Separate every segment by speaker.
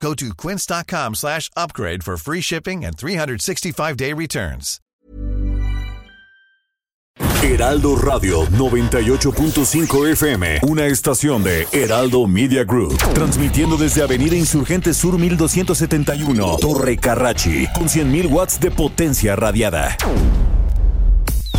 Speaker 1: Go to quince.com slash upgrade for free shipping and 365-day returns.
Speaker 2: Heraldo Radio 98.5 FM, una estación de Heraldo Media Group, transmitiendo desde Avenida Insurgente Sur 1271, Torre Carrachi, con 100.000 watts de potencia radiada.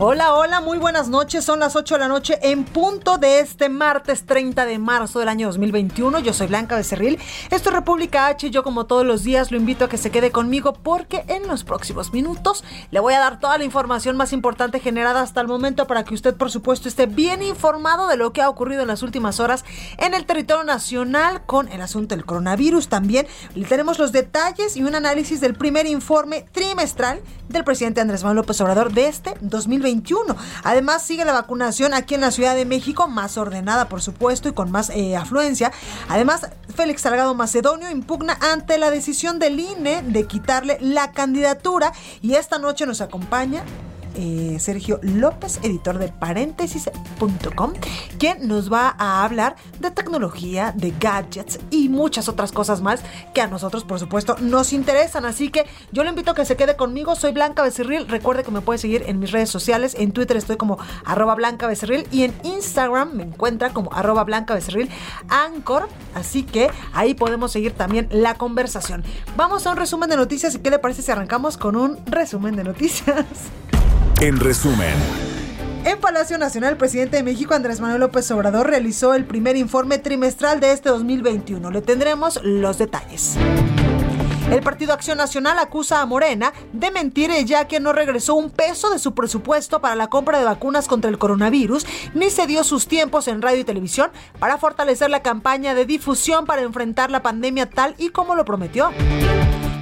Speaker 3: Hola, hola, muy buenas noches. Son las 8 de la noche en punto de este martes 30 de marzo del año 2021. Yo soy Blanca Becerril. Esto es República H. Yo, como todos los días, lo invito a que se quede conmigo porque en los próximos minutos le voy a dar toda la información más importante generada hasta el momento para que usted, por supuesto, esté bien informado de lo que ha ocurrido en las últimas horas en el territorio nacional con el asunto del coronavirus. También le tenemos los detalles y un análisis del primer informe trimestral del presidente Andrés Manuel López Obrador de este 2021. Además, sigue la vacunación aquí en la Ciudad de México, más ordenada, por supuesto, y con más eh, afluencia. Además, Félix Salgado Macedonio impugna ante la decisión del INE de quitarle la candidatura y esta noche nos acompaña eh, Sergio López, editor de paréntesis.com, quien nos va a hablar de tecnología, de gadgets y muchas otras cosas más que a nosotros, por supuesto, nos interesan. Así que yo le invito a que se quede conmigo. Soy Blanca Becerril. Recuerde que me puede seguir en mis redes sociales. En Twitter estoy como arroba Blanca Becerril y en Instagram me encuentra como arroba Blanca Becerril. Así que ahí podemos seguir también la conversación. Vamos a un resumen de noticias y qué le parece si arrancamos con un resumen de noticias.
Speaker 2: En resumen.
Speaker 3: En Palacio Nacional, el presidente de México, Andrés Manuel López Obrador, realizó el primer informe trimestral de este 2021. Le tendremos los detalles. El Partido Acción Nacional acusa a Morena de mentir ya que no regresó un peso de su presupuesto para la compra de vacunas contra el coronavirus, ni se dio sus tiempos en radio y televisión para fortalecer la campaña de difusión para enfrentar la pandemia tal y como lo prometió.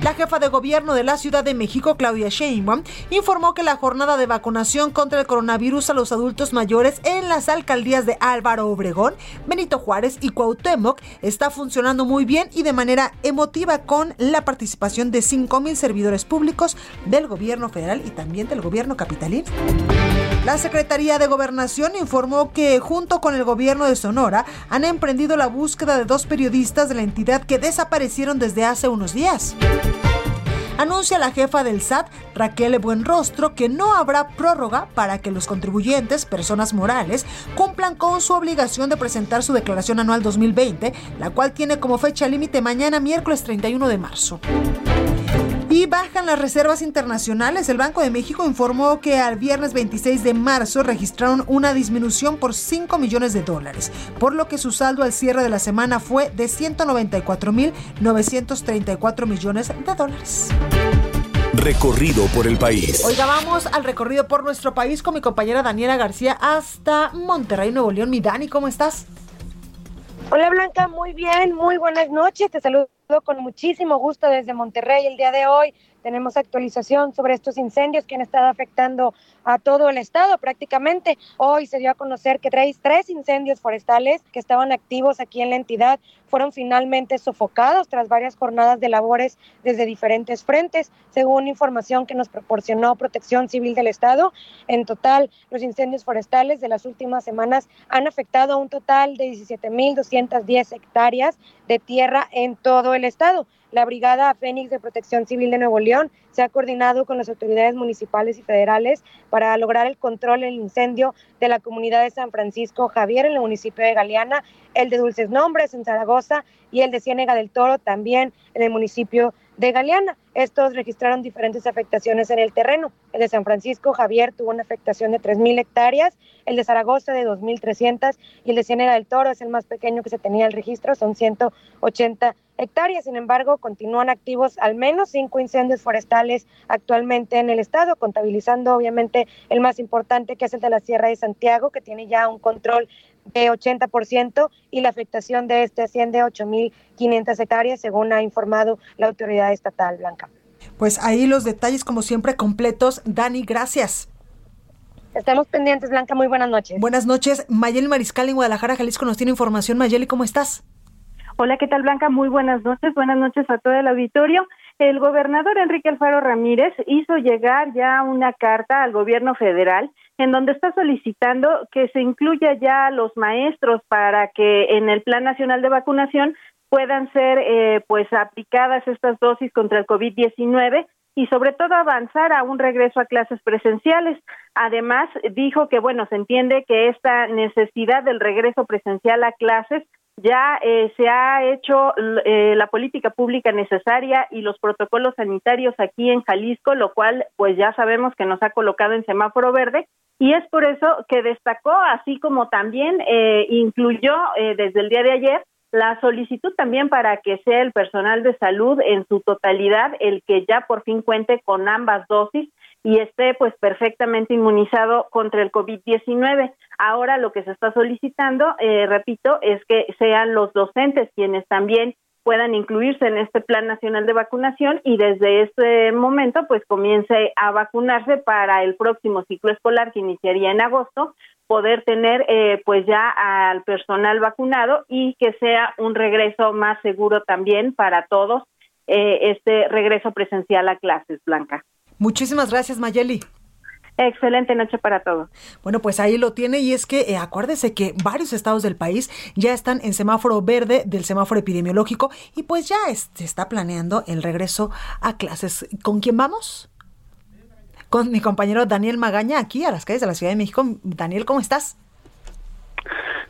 Speaker 3: La jefa de gobierno de la Ciudad de México, Claudia Sheinbaum, informó que la jornada de vacunación contra el coronavirus a los adultos mayores en las alcaldías de Álvaro Obregón, Benito Juárez y Cuauhtémoc está funcionando muy bien y de manera emotiva con la participación de 5.000 servidores públicos del gobierno federal y también del gobierno capitalino. La Secretaría de Gobernación informó que junto con el gobierno de Sonora han emprendido la búsqueda de dos periodistas de la entidad que desaparecieron desde hace unos días anuncia la jefa del SAT, Raquel Buenrostro, que no habrá prórroga para que los contribuyentes, personas morales, cumplan con su obligación de presentar su declaración anual 2020, la cual tiene como fecha límite mañana miércoles 31 de marzo. Y bajan las reservas internacionales. El Banco de México informó que al viernes 26 de marzo registraron una disminución por 5 millones de dólares, por lo que su saldo al cierre de la semana fue de 194.934 millones de dólares.
Speaker 2: Recorrido por el país.
Speaker 3: Oiga, vamos al recorrido por nuestro país con mi compañera Daniela García hasta Monterrey, Nuevo León. Mi Dani, ¿cómo estás?
Speaker 4: Hola Blanca, muy bien, muy buenas noches. Te saludo con muchísimo gusto desde Monterrey el día de hoy. Tenemos actualización sobre estos incendios que han estado afectando a todo el estado prácticamente. Hoy se dio a conocer que tres, incendios forestales que estaban activos aquí en la entidad fueron finalmente sofocados tras varias jornadas de labores desde diferentes frentes, según información que nos proporcionó Protección Civil del Estado. En total, los incendios forestales de las últimas semanas han afectado a un total de 17.210 hectáreas de tierra en todo el estado. La Brigada Fénix de Protección Civil de Nuevo León se ha coordinado con las autoridades municipales y federales para lograr el control del incendio de la comunidad de San Francisco Javier en el municipio de Galeana, el de Dulces Nombres en Zaragoza y el de Ciénega del Toro también en el municipio de Galeana. Estos registraron diferentes afectaciones en el terreno. El de San Francisco Javier tuvo una afectación de 3.000 hectáreas, el de Zaragoza de 2.300 y el de Ciénega del Toro es el más pequeño que se tenía el registro, son 180 hectáreas. Sin embargo, continúan activos al menos cinco incendios forestales actualmente en el estado, contabilizando obviamente el más importante que es el de la Sierra de Santiago, que tiene ya un control de 80% y la afectación de este asciende a 8.500 hectáreas, según ha informado la autoridad estatal blanca.
Speaker 3: Pues ahí los detalles, como siempre, completos. Dani, gracias.
Speaker 4: Estamos pendientes, Blanca. Muy buenas noches.
Speaker 3: Buenas noches. Mayeli Mariscal en Guadalajara, Jalisco, nos tiene información. Mayeli, ¿cómo estás?
Speaker 5: Hola, ¿qué tal, Blanca? Muy buenas noches. Buenas noches a todo el auditorio. El gobernador Enrique Alfaro Ramírez hizo llegar ya una carta al gobierno federal en donde está solicitando que se incluya ya a los maestros para que en el Plan Nacional de Vacunación puedan ser eh, pues aplicadas estas dosis contra el COVID-19 y sobre todo avanzar a un regreso a clases presenciales. Además, dijo que, bueno, se entiende que esta necesidad del regreso presencial a clases ya eh, se ha hecho eh, la política pública necesaria y los protocolos sanitarios aquí en Jalisco, lo cual pues ya sabemos que nos ha colocado en semáforo verde. Y es por eso que destacó, así como también eh, incluyó desde el día de ayer la solicitud también para que sea el personal de salud en su totalidad el que ya por fin cuente con ambas dosis y esté pues perfectamente inmunizado contra el COVID-19. Ahora lo que se está solicitando, eh, repito, es que sean los docentes quienes también puedan incluirse en este Plan Nacional de Vacunación y desde este momento pues comience a vacunarse para el próximo ciclo escolar que iniciaría en agosto, poder tener eh, pues ya al personal vacunado y que sea un regreso más seguro también para todos eh, este regreso presencial a clases, Blanca.
Speaker 3: Muchísimas gracias, Mayeli.
Speaker 5: Excelente noche para todos.
Speaker 3: Bueno, pues ahí lo tiene y es que eh, acuérdese que varios estados del país ya están en semáforo verde del semáforo epidemiológico y pues ya se está planeando el regreso a clases. ¿Con quién vamos? Con mi compañero Daniel Magaña aquí a las calles de la Ciudad de México. Daniel, ¿cómo estás?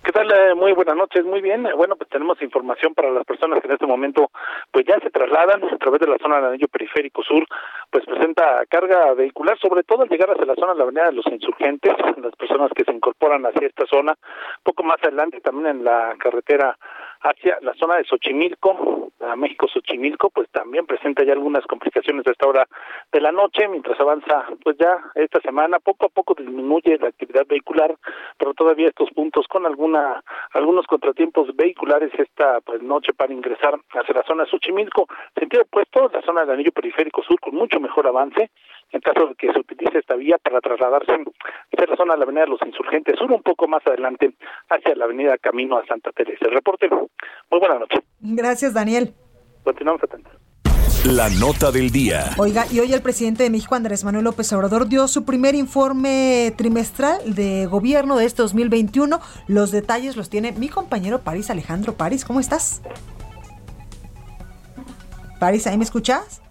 Speaker 6: ¿Qué tal? Eh, muy buenas noches, muy bien. Bueno, pues tenemos información para las personas que en este momento pues ya se trasladan a través de la zona del anillo periférico sur, pues presenta carga vehicular, sobre todo al llegar hacia la zona de la avenida de los insurgentes, las personas que se incorporan hacia esta zona, poco más adelante también en la carretera hacia la zona de Xochimilco, a México Xochimilco, pues también presenta ya algunas complicaciones a esta hora de la noche, mientras avanza pues ya esta semana, poco a poco disminuye la actividad vehicular, pero todavía estos puntos con alguna algunos contratiempos vehiculares esta pues noche para ingresar hacia la zona de Xochimilco, sentido opuesto, la zona del anillo periférico sur con mucho mejor avance, en caso de que se utilice esta vía para trasladarse hacia la zona de la avenida de los insurgentes sur, un poco más adelante hacia la avenida Camino a Santa Teresa. El reporte, muy buena noche.
Speaker 3: Gracias, Daniel.
Speaker 6: Continuamos atentos.
Speaker 2: La nota del día.
Speaker 3: Oiga, y hoy el presidente de México, Andrés Manuel López Obrador, dio su primer informe trimestral de gobierno de este 2021. Los detalles los tiene mi compañero París Alejandro. París, ¿cómo estás? París, ¿ahí me escuchas?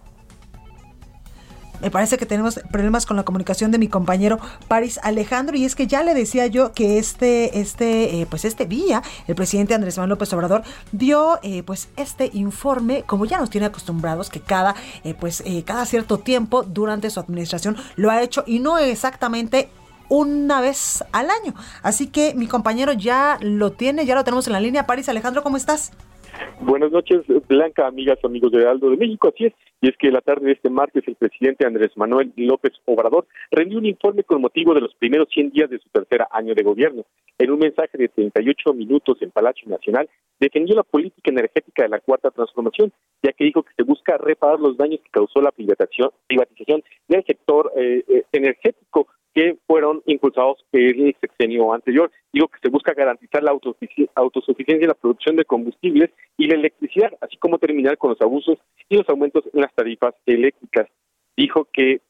Speaker 3: Me parece que tenemos problemas con la comunicación de mi compañero París Alejandro y es que ya le decía yo que este este eh, pues este día el presidente Andrés Manuel López Obrador dio eh, pues este informe como ya nos tiene acostumbrados que cada eh, pues cada cierto tiempo durante su administración lo ha hecho y no exactamente una vez al año. Así que mi compañero ya lo tiene, ya lo tenemos en la línea. París Alejandro, ¿cómo estás?
Speaker 7: Buenas noches, Blanca, amigas, amigos de Aldo de México. Así es, y es que la tarde de este martes el presidente Andrés Manuel López Obrador rendió un informe con motivo de los primeros 100 días de su tercer año de gobierno. En un mensaje de 38 minutos en Palacio Nacional, defendió la política energética de la Cuarta Transformación, ya que dijo que se busca reparar los daños que causó la privatización, privatización del sector eh, eh, energético que fueron impulsados el sexenio anterior. Digo que se busca garantizar la autosuficiencia en la producción de combustibles y la electricidad, así como terminar con los abusos y los aumentos en las tarifas eléctricas. Dijo que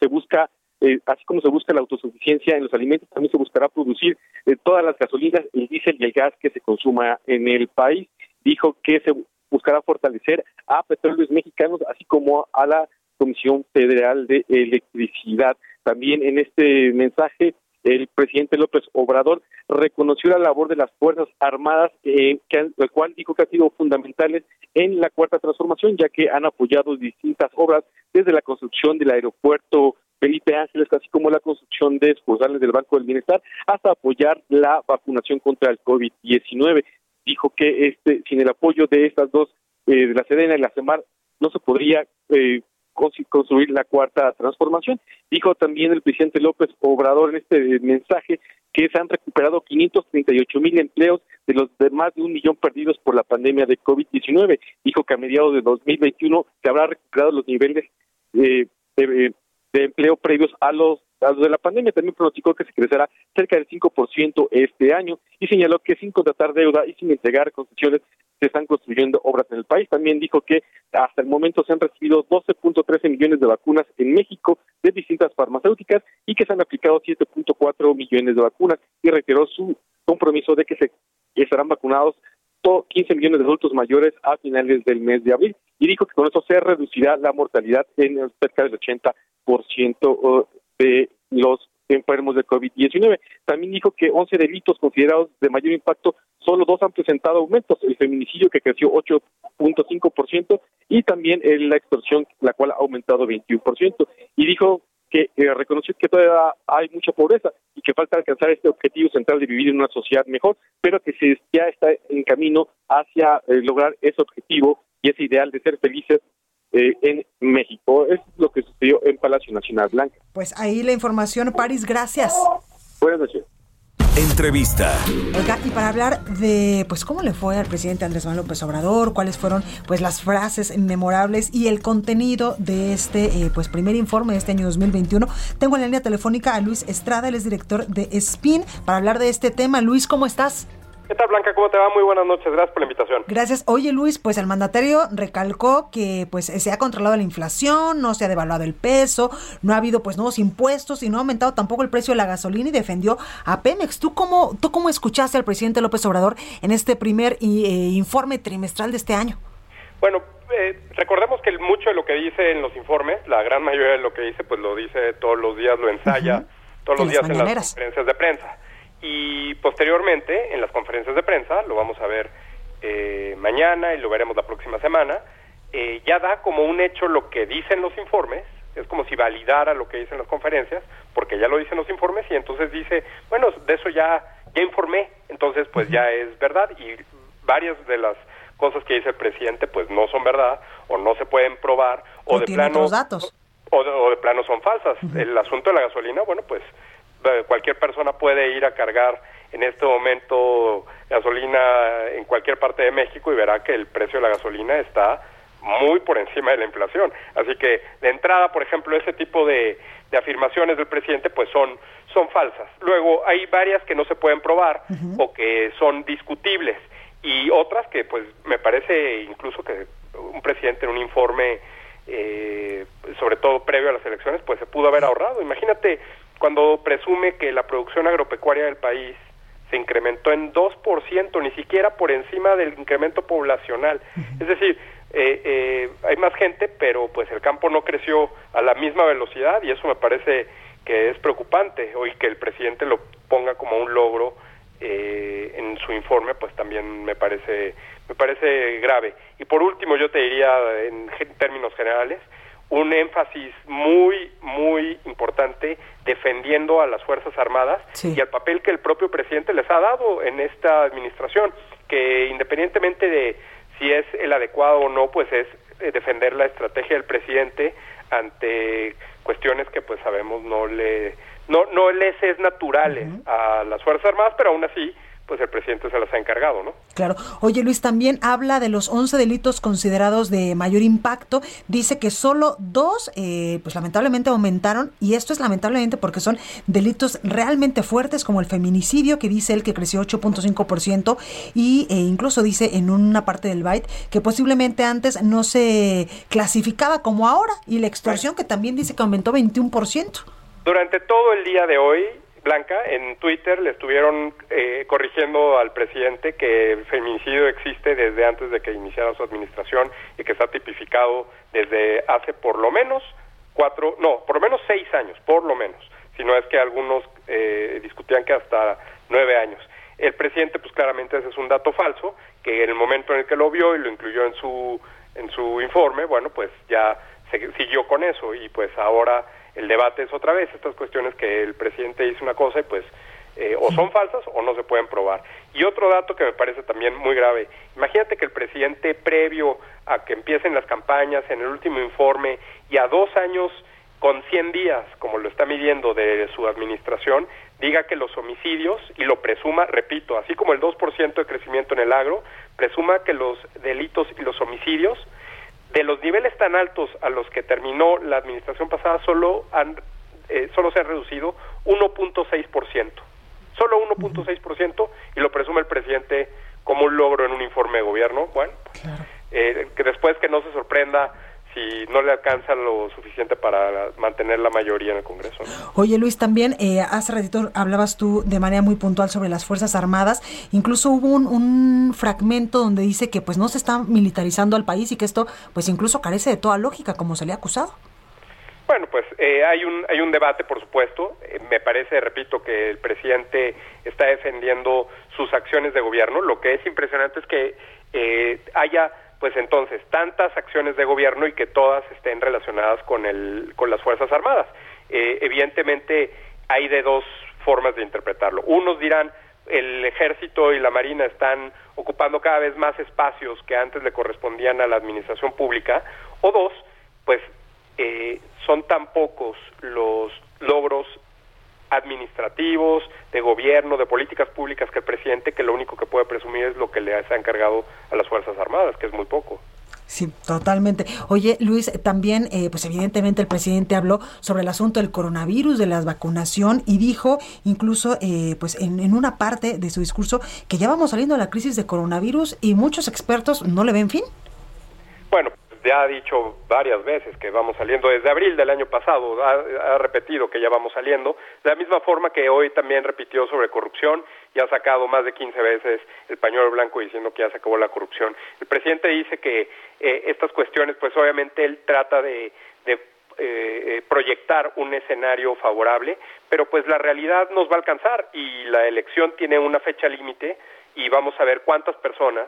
Speaker 7: se busca, eh, así como se busca la autosuficiencia en los alimentos, también se buscará producir eh, todas las gasolinas, el diésel y el gas que se consuma en el país. Dijo que se buscará fortalecer a petróleos mexicanos, así como a la Comisión Federal de Electricidad. También en este mensaje el presidente López Obrador reconoció la labor de las Fuerzas Armadas, eh, que, el cual dijo que ha sido fundamentales en la cuarta transformación, ya que han apoyado distintas obras, desde la construcción del aeropuerto Felipe Ángeles, así como la construcción de sucursales del Banco del Bienestar, hasta apoyar la vacunación contra el COVID-19. Dijo que este, sin el apoyo de estas dos, eh, de la Sedena y la CEMAR, no se podría eh, construir la cuarta transformación. Dijo también el presidente López Obrador en este mensaje que se han recuperado 538 mil empleos de los de más de un millón perdidos por la pandemia de COVID-19. Dijo que a mediados de 2021 se habrá recuperado los niveles de, de, empleo previos a los de la pandemia. También pronosticó que se crecerá cerca del 5% este año y señaló que sin contratar deuda y sin entregar concesiones se están construyendo obras en el país. También dijo que hasta el momento se han recibido 12.13 millones de vacunas en México de distintas farmacéuticas y que se han aplicado 7.4 millones de vacunas y reiteró su compromiso de que se estarán vacunados 15 millones de adultos mayores a finales del mes de abril y dijo que con eso se reducirá la mortalidad en cerca del 80% de los enfermos de COVID-19. También dijo que 11 delitos considerados de mayor impacto, solo dos han presentado aumentos, el feminicidio que creció 8.5% y también la extorsión, la cual ha aumentado 21%. Y dijo que eh, reconoció que todavía hay mucha pobreza y que falta alcanzar este objetivo central de vivir en una sociedad mejor, pero que se, ya está en camino hacia eh, lograr ese objetivo y ese ideal de ser felices eh, en México. Es lo que sucedió en Palacio Nacional Blanca.
Speaker 3: Pues ahí la información, París, gracias.
Speaker 7: Buenas noches.
Speaker 2: Entrevista.
Speaker 3: Oiga, y para hablar de pues cómo le fue al presidente Andrés Manuel López Obrador, cuáles fueron pues las frases memorables y el contenido de este eh, pues primer informe de este año 2021, tengo en la línea telefónica a Luis Estrada, él es director de SPIN, para hablar de este tema. Luis, ¿cómo estás?
Speaker 8: ¿Qué tal, Blanca? ¿Cómo te va? Muy buenas noches. Gracias por la invitación.
Speaker 3: Gracias. Oye, Luis, pues el mandatario recalcó que pues se ha controlado la inflación, no se ha devaluado el peso, no ha habido pues nuevos impuestos y no ha aumentado tampoco el precio de la gasolina y defendió a Pemex. ¿Tú cómo, tú cómo escuchaste al presidente López Obrador en este primer eh, informe trimestral de este año?
Speaker 8: Bueno, eh, recordemos que mucho de lo que dice en los informes, la gran mayoría de lo que dice, pues lo dice todos los días, lo ensaya todos los días en las conferencias de prensa y posteriormente en las conferencias de prensa, lo vamos a ver eh, mañana y lo veremos la próxima semana, eh, ya da como un hecho lo que dicen los informes, es como si validara lo que dicen las conferencias, porque ya lo dicen los informes y entonces dice, bueno, de eso ya, ya informé, entonces pues ya es verdad y varias de las cosas que dice el presidente pues no son verdad o no se pueden probar o, de plano
Speaker 3: datos.
Speaker 8: O, de, plano son falsas. El asunto de la gasolina, bueno, pues cualquier persona puede ir a cargar en este momento gasolina en cualquier parte de México y verá que el precio de la gasolina está muy por encima de la inflación. Así que de entrada, por ejemplo, ese tipo de, afirmaciones del presidente pues son, son falsas. Luego hay varias que no se pueden probar o que son discutibles y otras que pues me parece incluso que un presidente en un informe eh, sobre todo previo a las elecciones pues se pudo haber ahorrado. Imagínate cuando presume que la producción agropecuaria del país se incrementó en 2%, ni siquiera por encima del incremento poblacional. Es decir, eh, eh, hay más gente, pero pues el campo no creció a la misma velocidad y eso me parece que es preocupante. Hoy que el presidente lo ponga como un logro eh, en su informe, pues también me parece me parece grave. Y por último, yo te diría en términos generales, un énfasis muy, muy importante defendiendo a las Fuerzas Armadas y al papel que el propio presidente les ha dado en esta administración, que independientemente de si es el adecuado o no, pues es eh, defender la estrategia del presidente ante cuestiones que pues sabemos no le no no les es naturales a las Fuerzas Armadas, pero aún así pues el presidente se las ha encargado, ¿no?
Speaker 3: Claro. Oye, Luis, también habla de los 11 delitos considerados de mayor impacto. Dice que solo dos, eh, pues lamentablemente aumentaron, y esto es lamentablemente porque son delitos realmente fuertes, como el feminicidio, que dice él que creció 8.5%, y e incluso dice en una parte del byte que posiblemente antes no se clasificaba como ahora, y la extorsión, que también dice que aumentó 21%.
Speaker 8: Durante todo el día de hoy, Blanca, en Twitter le estuvieron eh, corrigiendo al presidente que el feminicidio existe desde antes de que iniciara su administración y que está tipificado desde hace por lo menos cuatro, no, por lo menos seis años, por lo menos, si no es que algunos eh, discutían que hasta nueve años. El presidente, pues claramente ese es un dato falso, que en el momento en el que lo vio y lo incluyó en su, en su informe, bueno, pues ya se, siguió con eso y pues ahora el debate es otra vez estas cuestiones que el presidente dice una cosa y pues eh, o son falsas o no se pueden probar. Y otro dato que me parece también muy grave, imagínate que el presidente previo a que empiecen las campañas, en el último informe y a dos años con 100 días, como lo está midiendo de su administración, diga que los homicidios y lo presuma, repito, así como el 2% de crecimiento en el agro, presuma que los delitos y los homicidios de los niveles tan altos a los que terminó la administración pasada solo han eh, solo se han reducido 1.6%. Solo 1.6% y lo presume el presidente como un logro en un informe de gobierno. Bueno, eh, que después que no se sorprenda si no le alcanza lo suficiente para mantener la mayoría en el Congreso.
Speaker 3: Oye Luis, también eh, hace ratito hablabas tú de manera muy puntual sobre las Fuerzas Armadas, incluso hubo un, un, fragmento donde dice que pues no se está militarizando al país y que esto pues incluso carece de toda lógica como se le ha acusado.
Speaker 8: Bueno, pues eh, hay un hay un debate, por supuesto. Eh, me parece, repito, que el presidente está defendiendo sus acciones de gobierno. Lo que es impresionante es que eh, haya, pues entonces, tantas acciones de gobierno y que todas estén relacionadas con el con las fuerzas armadas. evidentemente, hay de dos formas de interpretarlo. Unos dirán el ejército y la marina están ocupando cada vez más espacios que antes le correspondían a la administración pública. O dos, pues eh, son tan pocos los logros administrativos, de gobierno, de políticas públicas que el presidente que lo único que puede presumir es lo que le ha encargado a las Fuerzas Armadas, que es muy poco.
Speaker 3: Sí, totalmente. Oye, Luis, también, eh, pues evidentemente el presidente habló sobre el asunto del coronavirus, de la vacunación y dijo incluso, eh, pues en, en, una parte de su discurso, que ya vamos saliendo de la crisis de coronavirus y muchos expertos no le ven fin.
Speaker 8: Bueno, ya ha dicho varias veces que vamos saliendo desde abril del año pasado, ha, ha, repetido que ya vamos saliendo, de la misma forma que hoy también repitió sobre corrupción y ha sacado más de 15 veces el pañuelo blanco diciendo que ya se acabó la corrupción. El presidente dice que eh, estas cuestiones, pues obviamente él trata de, de eh, proyectar un escenario favorable, pero pues la realidad nos va a alcanzar y la elección tiene una fecha límite y vamos a ver cuántas personas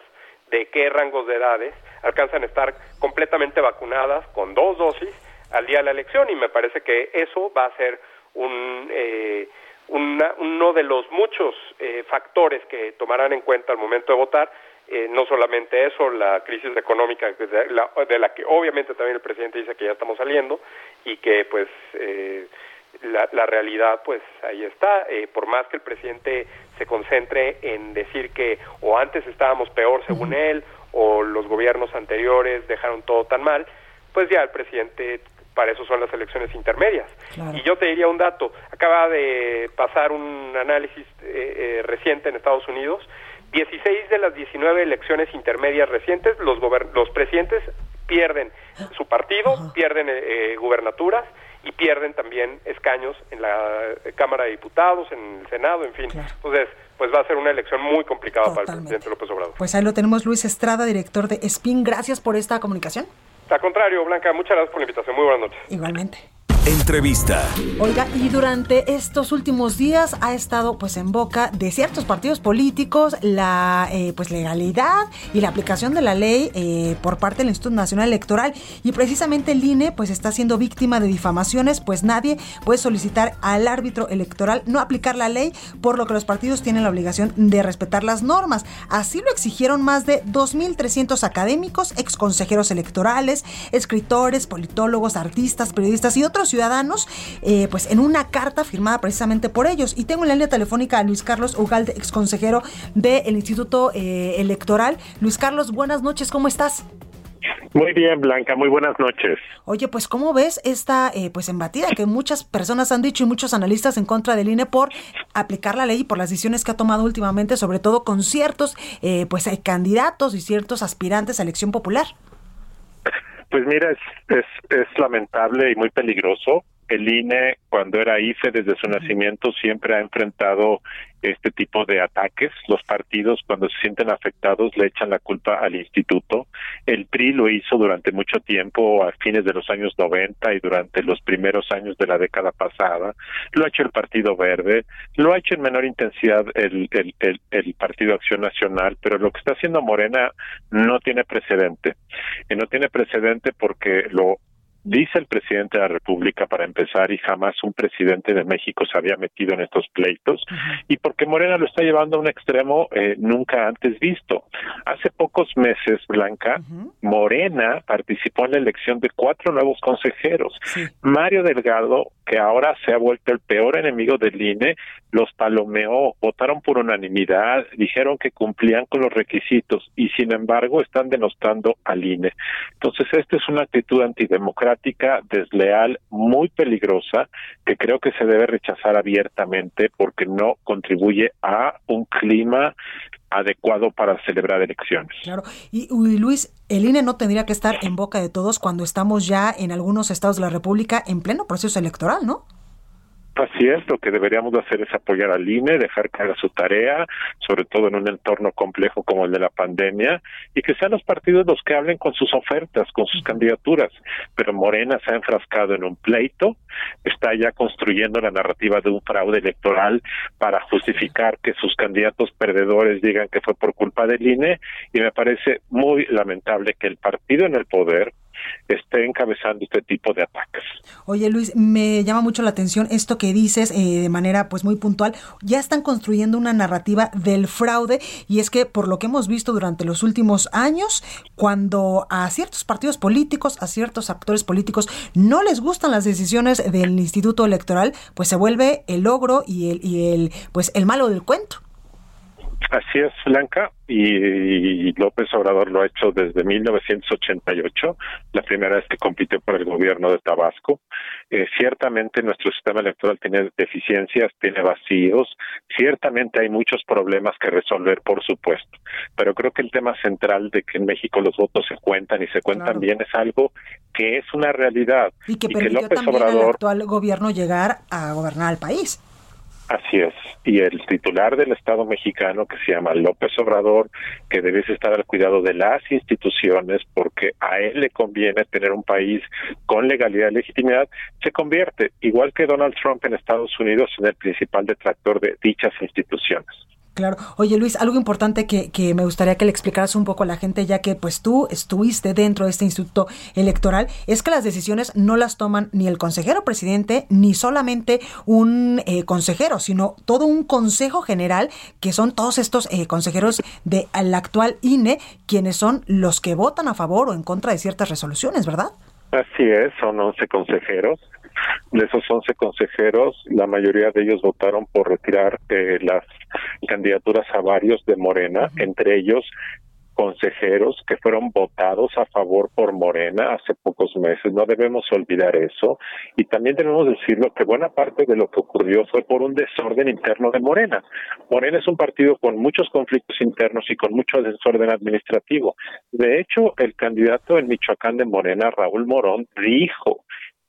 Speaker 8: de qué rangos de edades alcanzan a estar completamente vacunadas con dos dosis al día de la elección y me parece que eso va a ser un, eh, una, uno de los muchos eh, factores que tomarán en cuenta al momento de votar. Eh, no solamente eso, la crisis económica de la, de la, que obviamente también el presidente dice que ya estamos saliendo y que pues eh, la, la, realidad pues ahí está. Eh, por más que el presidente se concentre en decir que o antes estábamos peor según él o los gobiernos anteriores dejaron todo tan mal, pues ya el presidente para eso son las elecciones intermedias. Claro. Y yo te diría un dato, acaba de pasar un análisis eh, eh, reciente en Estados Unidos, 16 de las 19 elecciones intermedias recientes, los, los presidentes pierden su partido, pierden eh, gubernaturas y pierden también escaños en la Cámara de Diputados, en el Senado, en fin. Claro. Entonces, pues va a ser una elección muy complicada Totalmente. para el presidente López Obrador.
Speaker 3: Pues ahí lo tenemos, Luis Estrada, director de SPIN. Gracias por esta comunicación.
Speaker 8: Al contrario, Blanca, muchas gracias por la invitación. Muy buenas noches.
Speaker 3: Igualmente.
Speaker 2: Entrevista.
Speaker 3: Oiga, y durante estos últimos días ha estado pues en boca de ciertos partidos políticos la eh, pues legalidad y la aplicación de la ley eh, por parte del Instituto Nacional Electoral y precisamente el INE pues está siendo víctima de difamaciones pues nadie puede solicitar al árbitro electoral no aplicar la ley por lo que los partidos tienen la obligación de respetar las normas. Así lo exigieron más de 2.300 académicos, ex consejeros electorales, escritores, politólogos, artistas, periodistas y otros ciudadanos, eh, pues en una carta firmada precisamente por ellos. Y tengo en la línea telefónica a Luis Carlos Ugalde, ex consejero del Instituto eh, Electoral. Luis Carlos, buenas noches, ¿cómo estás?
Speaker 9: Muy bien, Blanca, muy buenas noches.
Speaker 3: Oye, pues ¿cómo ves esta eh, pues embatida que muchas personas han dicho y muchos analistas en contra del INE por aplicar la ley y por las decisiones que ha tomado últimamente, sobre todo con ciertos eh, pues hay candidatos y ciertos aspirantes a elección popular?
Speaker 9: Pues mira, es, es, es lamentable y muy peligroso. El INE, cuando era IFE desde su nacimiento, siempre ha enfrentado este tipo de ataques. Los partidos, cuando se sienten afectados, le echan la culpa al instituto. El PRI lo hizo durante mucho tiempo, a fines de los años 90 y durante los primeros años de la década pasada. Lo ha hecho el Partido Verde, lo ha hecho en menor intensidad el, el, el, el Partido Acción Nacional, pero lo que está haciendo Morena no tiene precedente. Y no tiene precedente porque lo dice el presidente de la República para empezar y jamás un presidente de México se había metido en estos pleitos y porque Morena lo está llevando a un extremo eh, nunca antes visto. Hace pocos meses, Blanca, Morena participó en la elección de cuatro nuevos consejeros. Mario Delgado, que ahora se ha vuelto el peor enemigo del INE, los palomeó, votaron por unanimidad, dijeron que cumplían con los requisitos y sin embargo están denostando al INE. Entonces, esta es una actitud antidemocrática, desleal, muy peligrosa, que creo que se debe rechazar abiertamente porque no contribuye a un clima adecuado para celebrar elecciones.
Speaker 3: Claro. Y, Luis, el INE no tendría que estar en boca de todos cuando estamos ya en algunos estados de la República en pleno proceso electoral, ¿no?
Speaker 9: Así es, lo que deberíamos hacer es apoyar al INE, dejar que su tarea, sobre todo en un entorno complejo como el de la pandemia, y que sean los partidos los que hablen con sus ofertas, con sus candidaturas. Pero Morena se ha enfrascado en un pleito, está ya construyendo la narrativa de un fraude electoral para justificar que sus candidatos perdedores digan que fue por culpa del INE, y me parece muy lamentable que el partido en el poder, esté encabezando este tipo de ataques.
Speaker 3: Oye Luis, me llama mucho la atención esto que dices eh, de manera pues muy puntual. Ya están construyendo una narrativa del fraude y es que por lo que hemos visto durante los últimos años, cuando a ciertos partidos políticos, a ciertos actores políticos no les gustan las decisiones del Instituto Electoral, pues se vuelve el logro y el y el pues el malo del cuento.
Speaker 9: Así es, Blanca, y, López Obrador lo ha hecho desde 1988, la primera vez que compitió por el gobierno de Tabasco. Eh, ciertamente nuestro sistema electoral tiene deficiencias, tiene vacíos, ciertamente hay muchos problemas que resolver, por supuesto, pero creo que el tema central de que en México los votos se cuentan y se cuentan bien es algo que es una realidad.
Speaker 3: Y que permitió López Obrador, al actual gobierno llegar a gobernar el país.
Speaker 9: Así es. Y el titular del Estado mexicano, que se llama López Obrador, que debe estar al cuidado de las instituciones, porque a él le conviene tener un país con legalidad y legitimidad, se convierte, igual que Donald Trump en Estados Unidos, en el principal detractor de dichas instituciones.
Speaker 3: Claro. Oye Luis, algo importante que, que, me gustaría que le explicaras un poco a la gente, ya que pues tú estuviste dentro de este instituto electoral, es que las decisiones no las toman ni el consejero presidente, ni solamente un eh, consejero, sino todo un consejo general, que son todos estos eh, consejeros del actual INE, quienes son los que votan a favor o en contra de ciertas resoluciones, ¿verdad?
Speaker 9: Así es, son 11 consejeros de esos 11 consejeros, la mayoría de ellos votaron por retirar eh, las candidaturas a varios de Morena, entre ellos consejeros que fueron votados a favor por Morena hace pocos meses. No debemos olvidar eso. Y también debemos decirlo que buena parte de lo que ocurrió fue por un desorden interno de Morena. Morena es un partido con muchos conflictos internos y con mucho desorden administrativo. De hecho, el candidato en Michoacán de Morena, Raúl Morón, dijo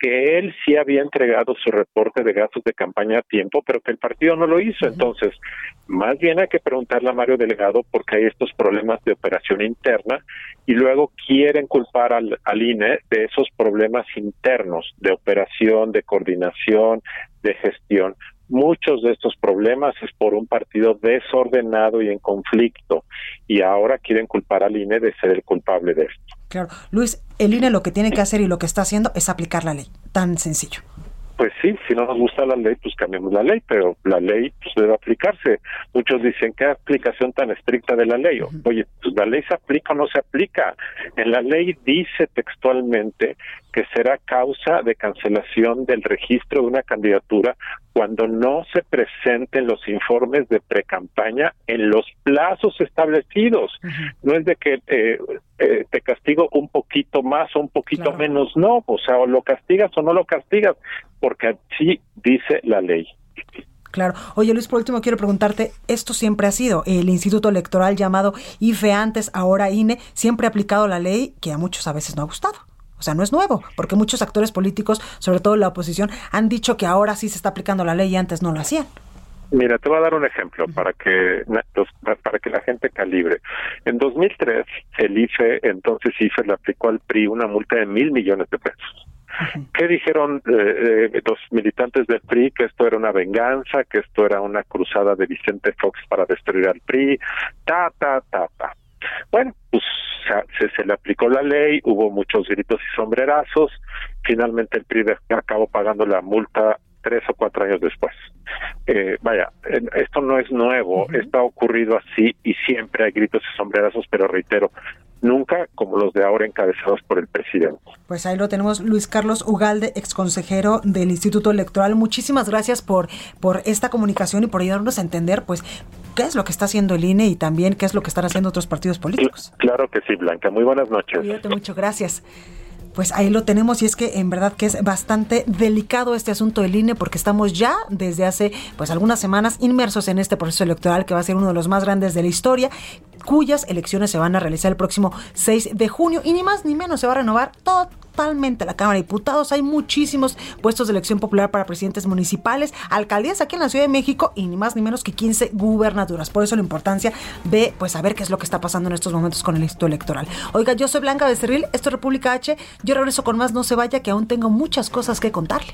Speaker 9: que él sí había entregado su reporte de gastos de campaña a tiempo, pero que el partido no lo hizo. Entonces, más bien hay que preguntarle a Mario Delegado porque hay estos problemas de operación interna y luego quieren culpar al, al INE de esos problemas internos de operación, de coordinación, de gestión. Muchos de estos problemas es por un partido desordenado y en conflicto y ahora quieren culpar al INE de ser el culpable de esto.
Speaker 3: Claro. Luis, el INE lo que tiene que hacer y lo que está haciendo es aplicar la ley. Tan sencillo.
Speaker 9: Pues sí, si no nos gusta la ley, pues cambiamos la ley, pero la ley pues, debe aplicarse. Muchos dicen, ¿qué aplicación tan estricta de la ley? Oye, pues la ley se aplica o no se aplica. En la ley dice textualmente que será causa de cancelación del registro de una candidatura cuando no se presenten los informes de precampaña en los plazos establecidos. No es de que eh, eh, te castigo un poquito más o un poquito menos, no, o sea, o lo castigas o no lo castigas, porque así dice la ley.
Speaker 3: Claro. Oye Luis, por último quiero preguntarte, esto siempre ha sido el Instituto Electoral llamado IFE antes, ahora INE, siempre ha aplicado la ley que a muchos a veces no ha gustado. O sea, no es nuevo, porque muchos actores políticos, sobre todo la oposición, han dicho que ahora sí se está aplicando la ley y antes no lo hacían.
Speaker 9: Mira, te voy a dar un ejemplo para que para que la gente calibre. En 2003, el IFE, entonces IFE le aplicó al PRI una multa de mil millones de pesos. ¿Qué dijeron eh, eh, los militantes del PRI? Que esto era una venganza, que esto era una cruzada de Vicente Fox para destruir al PRI, ta, ta, ta, ta. Bueno, pues se, se le aplicó la ley, hubo muchos gritos y sombrerazos, finalmente el PRI acabó pagando la multa tres o cuatro años después. Eh, vaya, esto no es nuevo, esto ha ocurrido así y siempre hay gritos y sombrerazos, pero reitero, nunca como los de ahora encabezados por el presidente.
Speaker 3: Pues ahí lo tenemos, Luis Carlos Ugalde, exconsejero del Instituto Electoral. Muchísimas gracias por, por esta comunicación y por ayudarnos a entender, pues, qué es lo que está haciendo el INE y también qué es lo que están haciendo otros partidos políticos.
Speaker 9: Claro que sí, Blanca. Muy buenas noches.
Speaker 3: Cuídate mucho, gracias pues ahí lo tenemos y es que en verdad que es bastante delicado este asunto del INE porque estamos ya desde hace pues algunas semanas inmersos en este proceso electoral que va a ser uno de los más grandes de la historia cuyas elecciones se van a realizar el próximo 6 de junio y ni más ni menos se va a renovar totalmente la Cámara de Diputados. Hay muchísimos puestos de elección popular para presidentes municipales, alcaldías aquí en la Ciudad de México y ni más ni menos que 15 gubernaturas. Por eso la importancia de pues saber qué es lo que está pasando en estos momentos con el instituto electoral. Oiga, yo soy Blanca Becerril, esto es República H. Yo regreso con más, no se vaya, que aún tengo muchas cosas que contarle.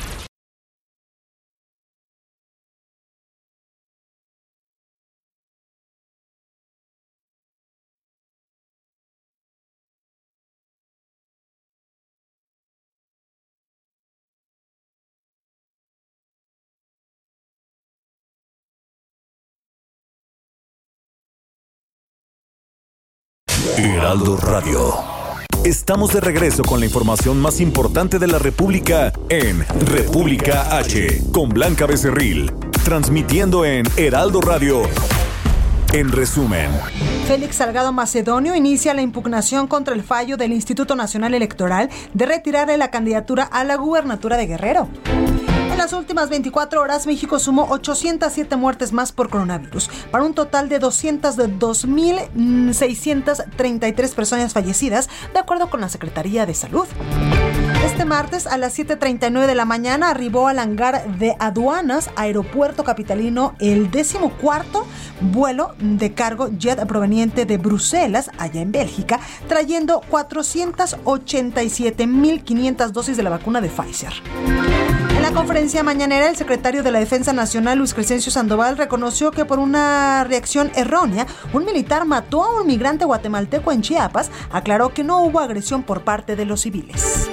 Speaker 2: Heraldo Radio. Estamos de regreso con la información más importante de la República en República H, con Blanca Becerril, transmitiendo en Heraldo Radio. En resumen,
Speaker 3: Félix Salgado Macedonio inicia la impugnación contra el fallo del Instituto Nacional Electoral de retirarle la candidatura a la gubernatura de Guerrero. Las últimas 24 horas, México sumó 807 muertes más por coronavirus, para un total de 202.633 personas fallecidas, de acuerdo con la Secretaría de Salud. Este martes a las 7.39 de la mañana arribó al hangar de aduanas Aeropuerto Capitalino el decimocuarto vuelo de cargo jet proveniente de Bruselas, allá en Bélgica, trayendo 487.500 dosis de la vacuna de Pfizer. En la conferencia mañanera, el secretario de la Defensa Nacional, Luis Crescencio Sandoval, reconoció que por una reacción errónea, un militar mató a un migrante guatemalteco en Chiapas, aclaró que no hubo agresión por parte de los civiles.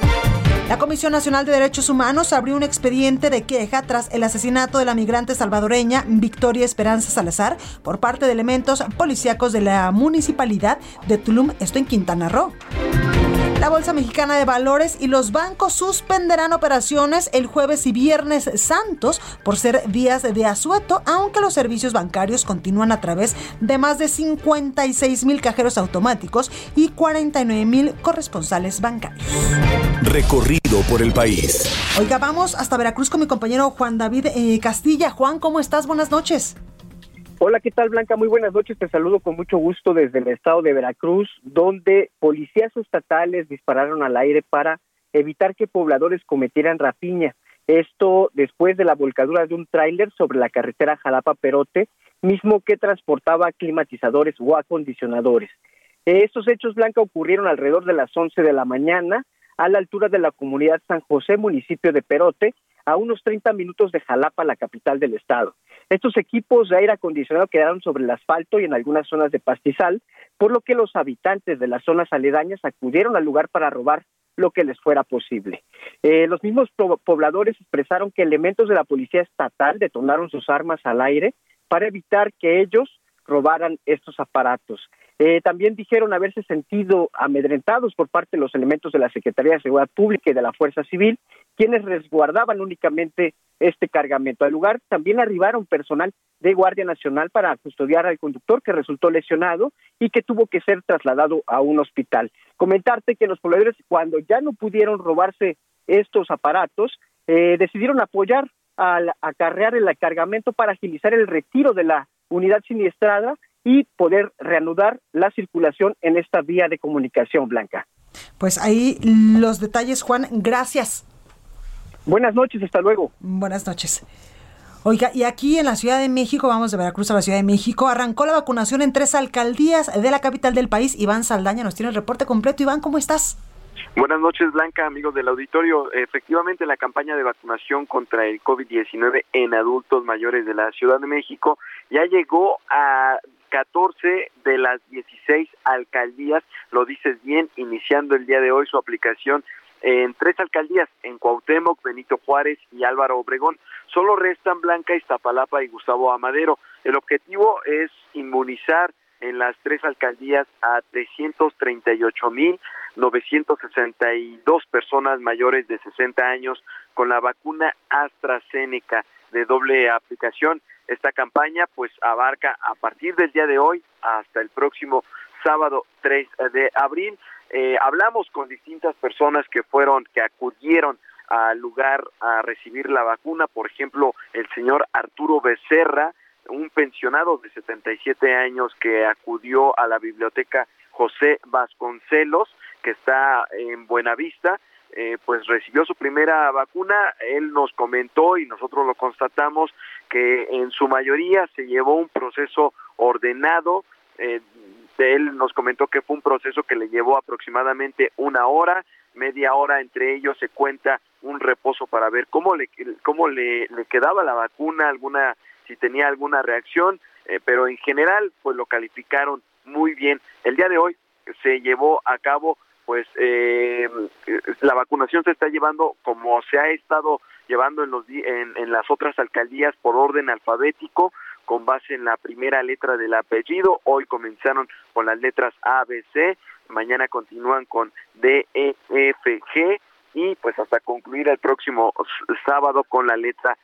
Speaker 3: La Comisión Nacional de Derechos Humanos abrió un expediente de queja tras el asesinato de la migrante salvadoreña Victoria Esperanza Salazar por parte de elementos policíacos de la municipalidad de Tulum, esto en Quintana Roo. La Bolsa Mexicana de Valores y los bancos suspenderán operaciones el jueves y viernes santos por ser días de asueto, aunque los servicios bancarios continúan a través de más de 56 mil cajeros automáticos y 49 mil corresponsales bancarios.
Speaker 2: Recorrido por el país.
Speaker 3: Oiga, vamos hasta Veracruz con mi compañero Juan David eh, Castilla. Juan, ¿cómo estás? Buenas noches.
Speaker 10: Hola, ¿qué tal Blanca? Muy buenas noches. Te saludo con mucho gusto desde el estado de Veracruz, donde policías estatales dispararon al aire para evitar que pobladores cometieran rapiña. Esto después de la volcadura de un tráiler sobre la carretera Jalapa-Perote, mismo que transportaba climatizadores o acondicionadores. Estos hechos, Blanca, ocurrieron alrededor de las 11 de la mañana a la altura de la comunidad San José, municipio de Perote, a unos 30 minutos de Jalapa, la capital del estado. Estos equipos de aire acondicionado quedaron sobre el asfalto y en algunas zonas de pastizal, por lo que los habitantes de las zonas aledañas acudieron al lugar para robar lo que les fuera posible. Eh, los mismos pobladores expresaron que elementos de la policía estatal detonaron sus armas al aire para evitar que ellos robaran estos aparatos. Eh, también dijeron haberse sentido amedrentados por parte de los elementos de la Secretaría de Seguridad Pública y de la Fuerza Civil, quienes resguardaban únicamente este cargamento. Al lugar también arribaron personal de Guardia Nacional para custodiar al conductor que resultó lesionado y que tuvo que ser trasladado a un hospital. Comentarte que los pobladores, cuando ya no pudieron robarse estos aparatos, eh, decidieron apoyar al acarrear el cargamento para agilizar el retiro de la unidad siniestrada y poder reanudar la circulación en esta vía de comunicación blanca.
Speaker 3: Pues ahí los detalles, Juan. Gracias.
Speaker 10: Buenas noches, hasta luego.
Speaker 3: Buenas noches. Oiga, y aquí en la Ciudad de México, vamos de Veracruz a la Ciudad de México, arrancó la vacunación en tres alcaldías de la capital del país. Iván Saldaña nos tiene el reporte completo. Iván, ¿cómo estás?
Speaker 11: Buenas noches, Blanca, amigos del auditorio. Efectivamente, la campaña de vacunación contra el COVID-19 en adultos mayores de la Ciudad de México ya llegó a 14 de las 16 alcaldías, lo dices bien, iniciando el día de hoy su aplicación en tres alcaldías, en Cuauhtémoc, Benito Juárez y Álvaro Obregón. Solo restan Blanca, Iztapalapa y Gustavo Amadero. El objetivo es inmunizar en las tres alcaldías a 338.962 personas mayores de 60 años con la vacuna AstraZeneca de doble aplicación. Esta campaña pues abarca a partir del día de hoy hasta el próximo sábado 3 de abril. Eh, hablamos con distintas personas que fueron, que acudieron al lugar a recibir la vacuna, por ejemplo, el señor Arturo Becerra, un pensionado de 77 años que acudió a la biblioteca José Vasconcelos, que está en Buenavista, eh, pues recibió su primera vacuna. Él nos comentó y nosotros lo constatamos que en su mayoría se llevó un proceso ordenado. Eh, él nos comentó que fue un proceso que le llevó aproximadamente una hora, media hora entre ellos se cuenta un reposo para ver cómo le cómo le, quedaba la vacuna, alguna si tenía alguna reacción, eh, pero en general pues lo calificaron muy bien. El día de hoy se llevó a cabo pues eh, la vacunación se está llevando como se ha estado llevando en los en, en las otras alcaldías por orden alfabético con base en la primera letra del apellido. Hoy comenzaron con las letras A, B, C, mañana continúan con D, E, F, G y pues hasta concluir el próximo sábado con la letra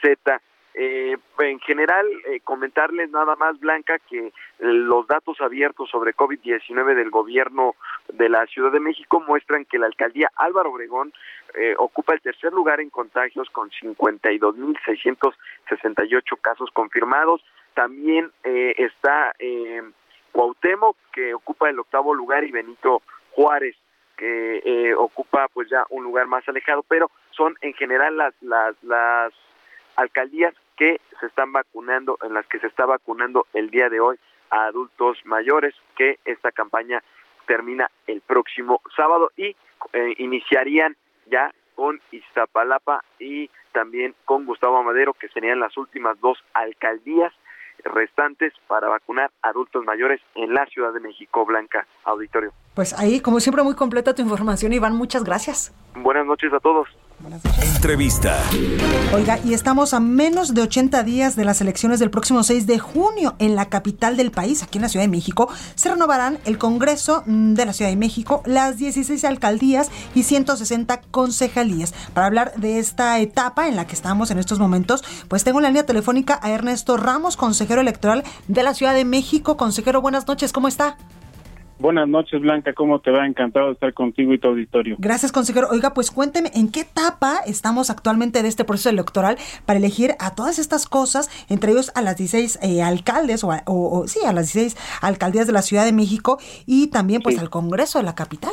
Speaker 11: Z. Eh, en general, eh, comentarles nada más, Blanca, que los datos abiertos sobre COVID-19 del gobierno de la Ciudad de México muestran que la alcaldía Álvaro Obregón eh, ocupa el tercer lugar en contagios con 52.668 casos confirmados. También eh, está eh, Cuauhtémoc, que ocupa el octavo lugar, y Benito Juárez, que eh, ocupa pues ya un lugar más alejado, pero son en general las, las, las alcaldías que se están vacunando, en las que se está vacunando el día de hoy a adultos mayores, que esta campaña termina el próximo sábado y eh, iniciarían ya con Iztapalapa y también con Gustavo Amadero, que serían las últimas dos alcaldías restantes para vacunar adultos mayores en la Ciudad de México, Blanca Auditorio.
Speaker 3: Pues ahí, como siempre, muy completa tu información, Iván. Muchas gracias.
Speaker 11: Buenas noches a todos.
Speaker 2: Entrevista.
Speaker 3: Oiga, y estamos a menos de 80 días de las elecciones del próximo 6 de junio en la capital del país, aquí en la Ciudad de México. Se renovarán el Congreso mm, de la Ciudad de México, las 16 alcaldías y 160 concejalías. Para hablar de esta etapa en la que estamos en estos momentos, pues tengo en la línea telefónica a Ernesto Ramos, consejero electoral de la Ciudad de México. Consejero, buenas noches, ¿cómo está?
Speaker 12: Buenas noches, Blanca. ¿Cómo te va? Encantado de estar contigo y tu auditorio.
Speaker 3: Gracias, consejero. Oiga, pues cuénteme, ¿en qué etapa estamos actualmente de este proceso electoral para elegir a todas estas cosas, entre ellos a las 16 eh, alcaldes, o, o, sí, a las 16 alcaldías de la Ciudad de México y también pues sí. al Congreso de la capital?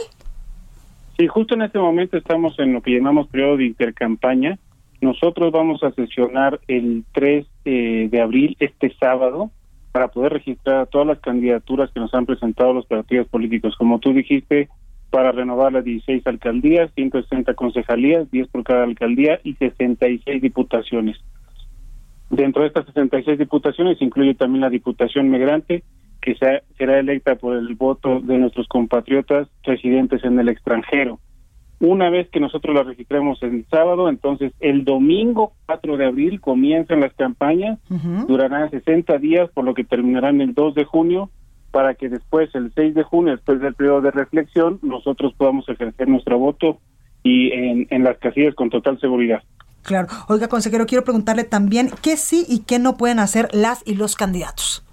Speaker 12: Sí, justo en este momento estamos en lo que llamamos periodo de intercampaña. Nosotros vamos a sesionar el 3 eh, de abril, este sábado, para poder registrar todas las candidaturas que nos han presentado los partidos políticos. Como tú dijiste, para renovar las 16 alcaldías, 160 concejalías, 10 por cada alcaldía y 66 diputaciones. Dentro de estas 66 diputaciones incluye también la Diputación Migrante, que será electa por el voto de nuestros compatriotas residentes en el extranjero. Una vez que nosotros la registremos el sábado, entonces el domingo 4 de abril comienzan las campañas, uh -huh. durarán 60 días, por lo que terminarán el 2 de junio, para que después, el 6 de junio, después del periodo de reflexión, nosotros podamos ejercer nuestro voto y en, en las casillas con total seguridad.
Speaker 3: Claro. Oiga, consejero, quiero preguntarle también qué sí y qué no pueden hacer las y los candidatos.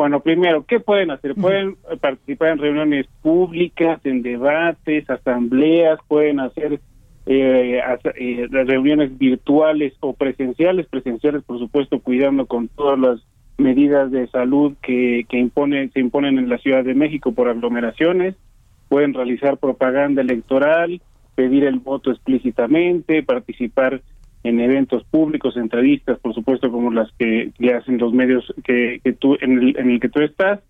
Speaker 12: Bueno, primero, ¿qué pueden hacer? Pueden participar en reuniones públicas, en debates, asambleas, pueden hacer eh, eh, reuniones virtuales o presenciales, presenciales, por supuesto, cuidando con todas las medidas de salud que, que imponen, se imponen en la Ciudad de México por aglomeraciones, pueden realizar propaganda electoral, pedir el voto explícitamente, participar en eventos públicos, entrevistas, por supuesto, como las que, le hacen los medios que, que tú, en el, en el que tú estás.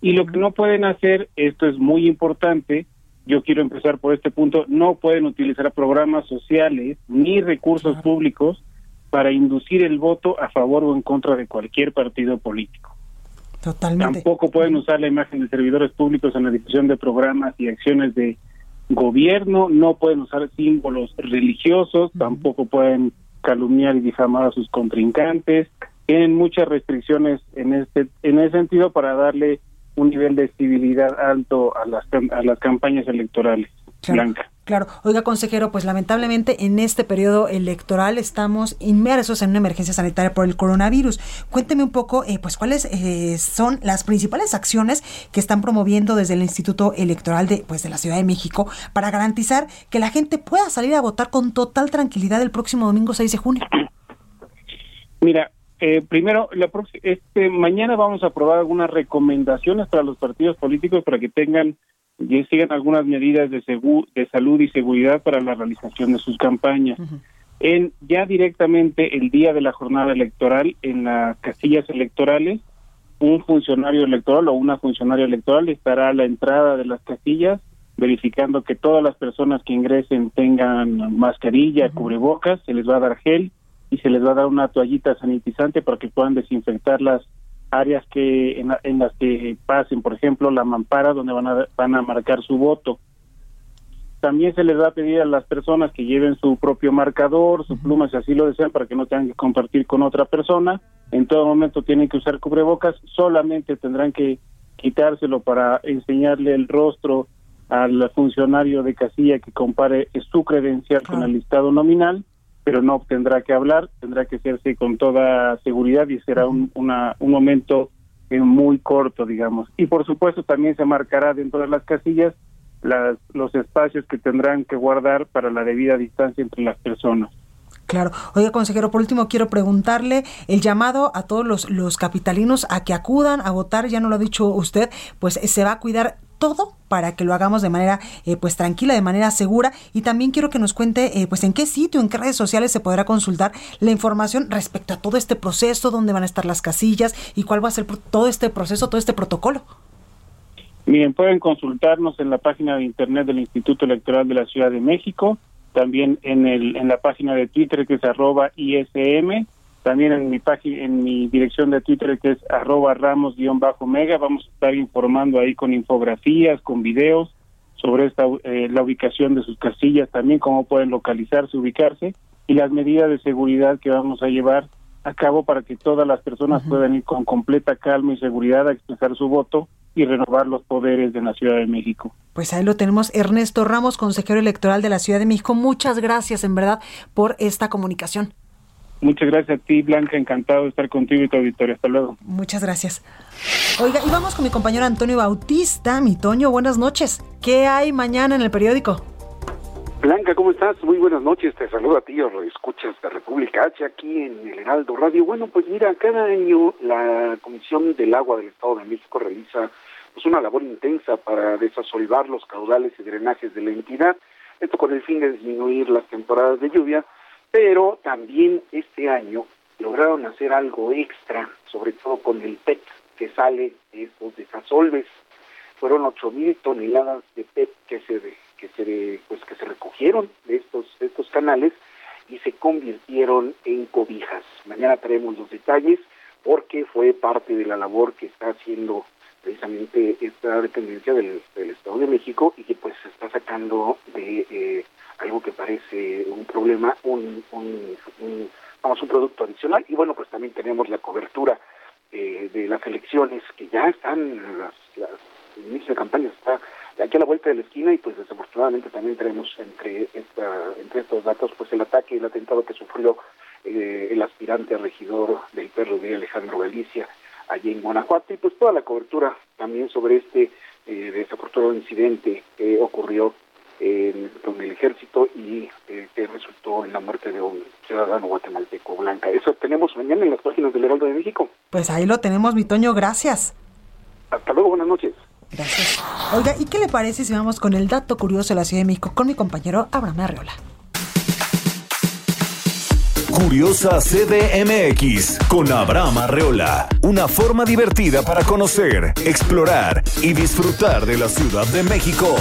Speaker 12: Y lo que no pueden hacer, esto es muy importante, yo quiero empezar por este punto, no pueden utilizar programas sociales ni recursos públicos para inducir el voto a favor o en contra de cualquier partido político.
Speaker 3: Totalmente.
Speaker 12: Tampoco pueden usar la imagen de servidores públicos en la difusión de programas y acciones de gobierno, no pueden usar símbolos religiosos, tampoco pueden calumniar y difamar a sus contrincantes. Tienen muchas restricciones en este en ese sentido para darle un nivel de civilidad alto a las a las campañas electorales. Blanca.
Speaker 3: Claro, oiga consejero, pues lamentablemente en este periodo electoral estamos inmersos en una emergencia sanitaria por el coronavirus. Cuénteme un poco, eh, pues cuáles eh, son las principales acciones que están promoviendo desde el Instituto Electoral de, pues, de la Ciudad de México para garantizar que la gente pueda salir a votar con total tranquilidad el próximo domingo 6 de junio.
Speaker 12: Mira, eh, primero, la este mañana vamos a aprobar algunas recomendaciones para los partidos políticos para que tengan y sigan algunas medidas de, de salud y seguridad para la realización de sus campañas. En ya directamente el día de la jornada electoral en las casillas electorales, un funcionario electoral o una funcionaria electoral estará a la entrada de las casillas verificando que todas las personas que ingresen tengan mascarilla, cubrebocas, se les va a dar gel y se les va a dar una toallita sanitizante para que puedan desinfectar las áreas que en, las que pasen, por ejemplo, la mampara donde van a, van a marcar su voto. También se les va a pedir a las personas que lleven su propio marcador, su pluma, si así lo desean, para que no tengan que compartir con otra persona. En todo momento tienen que usar cubrebocas, solamente tendrán que quitárselo para enseñarle el rostro al funcionario de casilla que compare su credencial con el listado nominal pero no tendrá que hablar, tendrá que hacerse con toda seguridad y será un, una, un momento eh, muy corto, digamos. Y por supuesto también se marcará dentro de las casillas las, los espacios que tendrán que guardar para la debida distancia entre las personas.
Speaker 3: Claro. Oiga, consejero, por último quiero preguntarle el llamado a todos los, los capitalinos a que acudan a votar, ya no lo ha dicho usted, pues se va a cuidar todo para que lo hagamos de manera eh, pues tranquila, de manera segura y también quiero que nos cuente eh, pues en qué sitio, en qué redes sociales se podrá consultar la información respecto a todo este proceso, dónde van a estar las casillas y cuál va a ser todo este proceso, todo este protocolo.
Speaker 12: Miren, pueden consultarnos en la página de internet del Instituto Electoral de la Ciudad de México, también en, el, en la página de Twitter que es arroba ISM, también en mi página, en mi dirección de Twitter que es arroba ramos-mega, vamos a estar informando ahí con infografías, con videos sobre esta eh, la ubicación de sus casillas, también cómo pueden localizarse, ubicarse y las medidas de seguridad que vamos a llevar a cabo para que todas las personas puedan ir con completa calma y seguridad a expresar su voto y renovar los poderes de la Ciudad de México.
Speaker 3: Pues ahí lo tenemos, Ernesto Ramos, consejero electoral de la Ciudad de México. Muchas gracias, en verdad, por esta comunicación.
Speaker 12: Muchas gracias a ti, Blanca. Encantado de estar contigo y tu auditorio. Hasta luego.
Speaker 3: Muchas gracias. Oiga, y vamos con mi compañero Antonio Bautista. Mi Toño, buenas noches. ¿Qué hay mañana en el periódico?
Speaker 13: Blanca, ¿cómo estás? Muy buenas noches. Te saludo a ti, lo escuchas de República H aquí en el Heraldo Radio. Bueno, pues mira, cada año la Comisión del Agua del Estado de México realiza pues una labor intensa para desasolvar los caudales y drenajes de la entidad. Esto con el fin de disminuir las temporadas de lluvia pero también este año lograron hacer algo extra, sobre todo con el PET que sale de estos desasolves. Fueron ocho mil toneladas de PET que se que se pues que se recogieron de estos estos canales y se convirtieron en cobijas. Mañana traemos los detalles porque fue parte de la labor que está haciendo precisamente esta dependencia del, Estado de México y que pues se está sacando de eh, algo que parece un problema, un, un, vamos, un producto adicional. Y bueno, pues también tenemos la cobertura eh, de las elecciones que ya están, las, las el inicio de campaña está aquí a la vuelta de la esquina y pues desafortunadamente también tenemos entre esta, entre estos datos pues el ataque y el atentado que sufrió eh, el aspirante a regidor del perro de Alejandro Galicia allí en Guanajuato y pues toda la cobertura también sobre este eh, desafortunado incidente que ocurrió con el ejército y eh, que resultó en la muerte de un ciudadano guatemalteco blanca. Eso tenemos mañana en las páginas del Heraldo de México.
Speaker 3: Pues ahí lo tenemos, mi Toño, gracias.
Speaker 13: Hasta luego, buenas noches.
Speaker 3: Gracias. Oiga, ¿y qué le parece si vamos con el dato curioso de la Ciudad de México con mi compañero Abraham Arreola?
Speaker 2: Curiosa CDMX con Abraham Arreola. Una forma divertida para conocer, explorar y disfrutar de la Ciudad de México.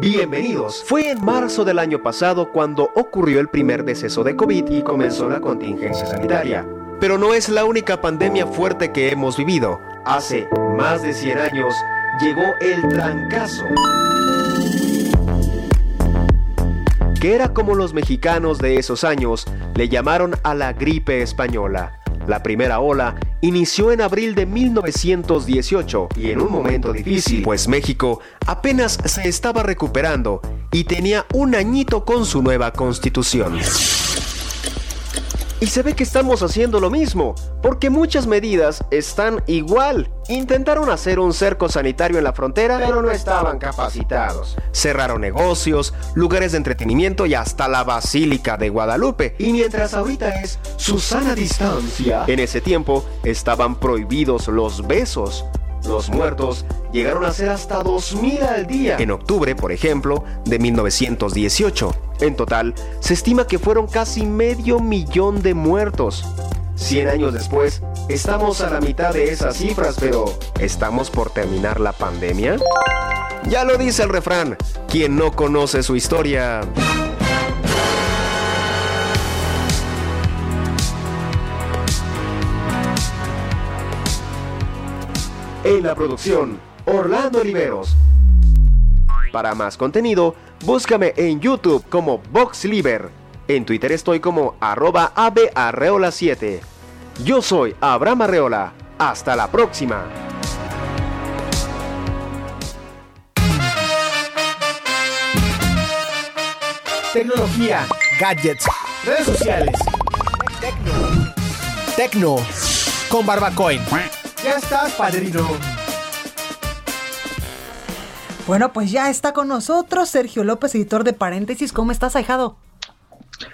Speaker 14: Bienvenidos. Fue en marzo del año pasado cuando ocurrió el primer deceso de COVID y comenzó la contingencia sanitaria. Pero no es la única pandemia fuerte que hemos vivido. Hace más de 100 años llegó el trancazo. Que era como los mexicanos de esos años le llamaron a la gripe española. La primera ola inició en abril de 1918 y en un momento difícil, pues México apenas se estaba recuperando y tenía un añito con su nueva constitución. Y se ve que estamos haciendo lo mismo, porque muchas medidas están igual. Intentaron hacer un cerco sanitario en la frontera, pero no estaban capacitados. Cerraron negocios, lugares de entretenimiento y hasta la Basílica de Guadalupe. Y mientras ahorita es su sana distancia, en ese tiempo estaban prohibidos los besos. Los muertos llegaron a ser hasta 2.000 al día. En octubre, por ejemplo, de 1918. En total, se estima que fueron casi medio millón de muertos. 100 años después, estamos a la mitad de esas cifras, pero ¿estamos por terminar la pandemia? Ya lo dice el refrán, quien no conoce su historia... En la producción, Orlando Oliveros. Para más contenido, búscame en YouTube como VoxLiber. En Twitter estoy como arroba abearreola7. Yo soy Abraham Arreola. Hasta la próxima.
Speaker 15: Tecnología, gadgets, redes sociales. Tecno. Tecno. Con Barbacoin. Ya estás, padrino.
Speaker 3: Bueno, pues ya está con nosotros Sergio López, editor de Paréntesis. ¿Cómo estás, ahijado?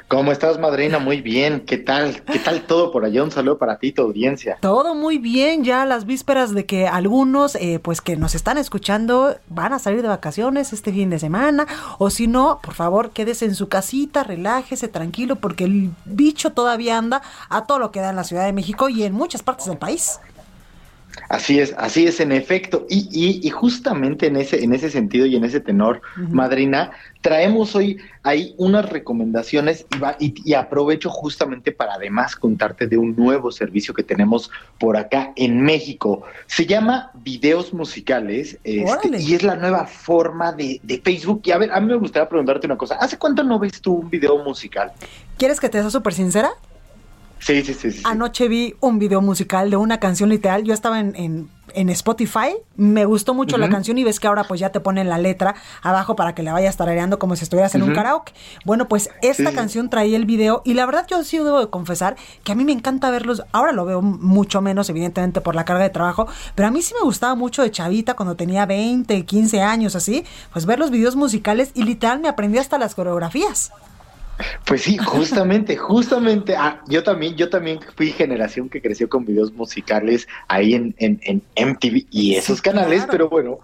Speaker 16: ¿Cómo estás, madrina? Muy bien. ¿Qué tal? ¿Qué tal todo por allá? Un saludo para ti, tu audiencia.
Speaker 3: Todo muy bien, ya las vísperas de que algunos, eh, pues que nos están escuchando, van a salir de vacaciones este fin de semana. O si no, por favor, quédese en su casita, relájese, tranquilo, porque el bicho todavía anda a todo lo que da en la Ciudad de México y en muchas partes del país.
Speaker 16: Así es, así es en efecto. Y, y, y, justamente en ese, en ese sentido y en ese tenor, uh -huh. madrina, traemos hoy ahí unas recomendaciones y, va, y, y, aprovecho justamente para además contarte de un nuevo servicio que tenemos por acá en México. Se llama Videos Musicales este, y es la nueva forma de, de, Facebook. Y a ver, a mí me gustaría preguntarte una cosa. ¿Hace cuánto no ves tú un video musical?
Speaker 3: ¿Quieres que te sea súper sincera?
Speaker 16: Sí, sí, sí, sí,
Speaker 3: Anoche vi un video musical de una canción literal. Yo estaba en, en, en Spotify, me gustó mucho uh -huh. la canción y ves que ahora pues ya te ponen la letra abajo para que la vayas tarareando como si estuvieras en uh -huh. un karaoke. Bueno, pues esta sí. canción traía el video y la verdad yo sí debo de confesar que a mí me encanta verlos. Ahora lo veo mucho menos, evidentemente, por la carga de trabajo, pero a mí sí me gustaba mucho de chavita cuando tenía 20, 15 años así, pues ver los videos musicales y literal me aprendí hasta las coreografías.
Speaker 16: Pues sí, justamente, justamente. Ah, yo también, yo también fui generación que creció con videos musicales ahí en, en, en MTV y esos sí, canales, claro. pero bueno,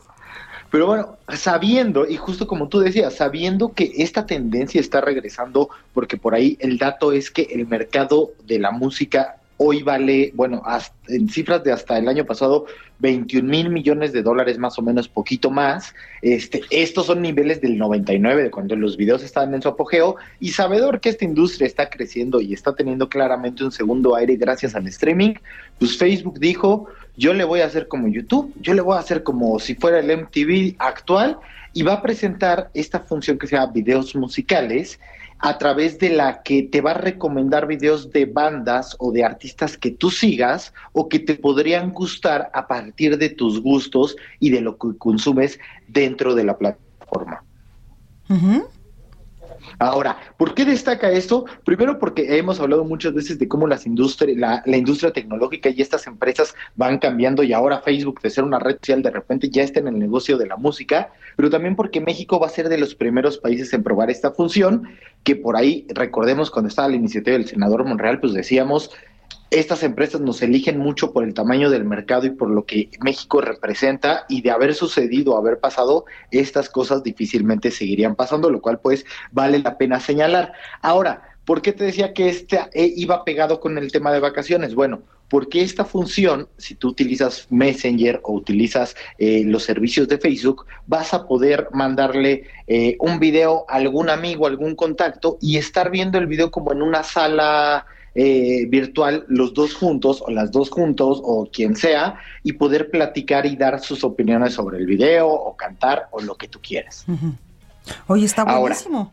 Speaker 16: pero bueno, sabiendo, y justo como tú decías, sabiendo que esta tendencia está regresando, porque por ahí el dato es que el mercado de la música hoy vale, bueno, hasta, en cifras de hasta el año pasado, 21 mil millones de dólares más o menos, poquito más. Este, estos son niveles del 99, de cuando los videos estaban en su apogeo, y sabedor que esta industria está creciendo y está teniendo claramente un segundo aire gracias al streaming, pues Facebook dijo, yo le voy a hacer como YouTube, yo le voy a hacer como si fuera el MTV actual, y va a presentar esta función que se llama videos musicales, a través de la que te va a recomendar videos de bandas o de artistas que tú sigas o que te podrían gustar a partir de tus gustos y de lo que consumes dentro de la plataforma. Ahora, ¿por qué destaca esto? Primero porque hemos hablado muchas veces de cómo las industria, la, la, industria tecnológica y estas empresas van cambiando y ahora Facebook de ser una red social de repente ya está en el negocio de la música, pero también porque México va a ser de los primeros países en probar esta función, que por ahí recordemos cuando estaba la iniciativa del senador Monreal, pues decíamos, estas empresas nos eligen mucho por el tamaño del mercado y por lo que México representa y de haber sucedido, haber pasado, estas cosas difícilmente seguirían pasando, lo cual pues vale la pena señalar. Ahora, ¿por qué te decía que este eh, iba pegado con el tema de vacaciones? Bueno, porque esta función, si tú utilizas Messenger o utilizas eh, los servicios de Facebook, vas a poder mandarle eh, un video a algún amigo, algún contacto y estar viendo el video como en una sala eh, virtual, los dos juntos o las dos juntos o quien sea, y poder platicar y dar sus opiniones sobre el video o cantar o lo que tú quieras.
Speaker 3: Oye, está buenísimo.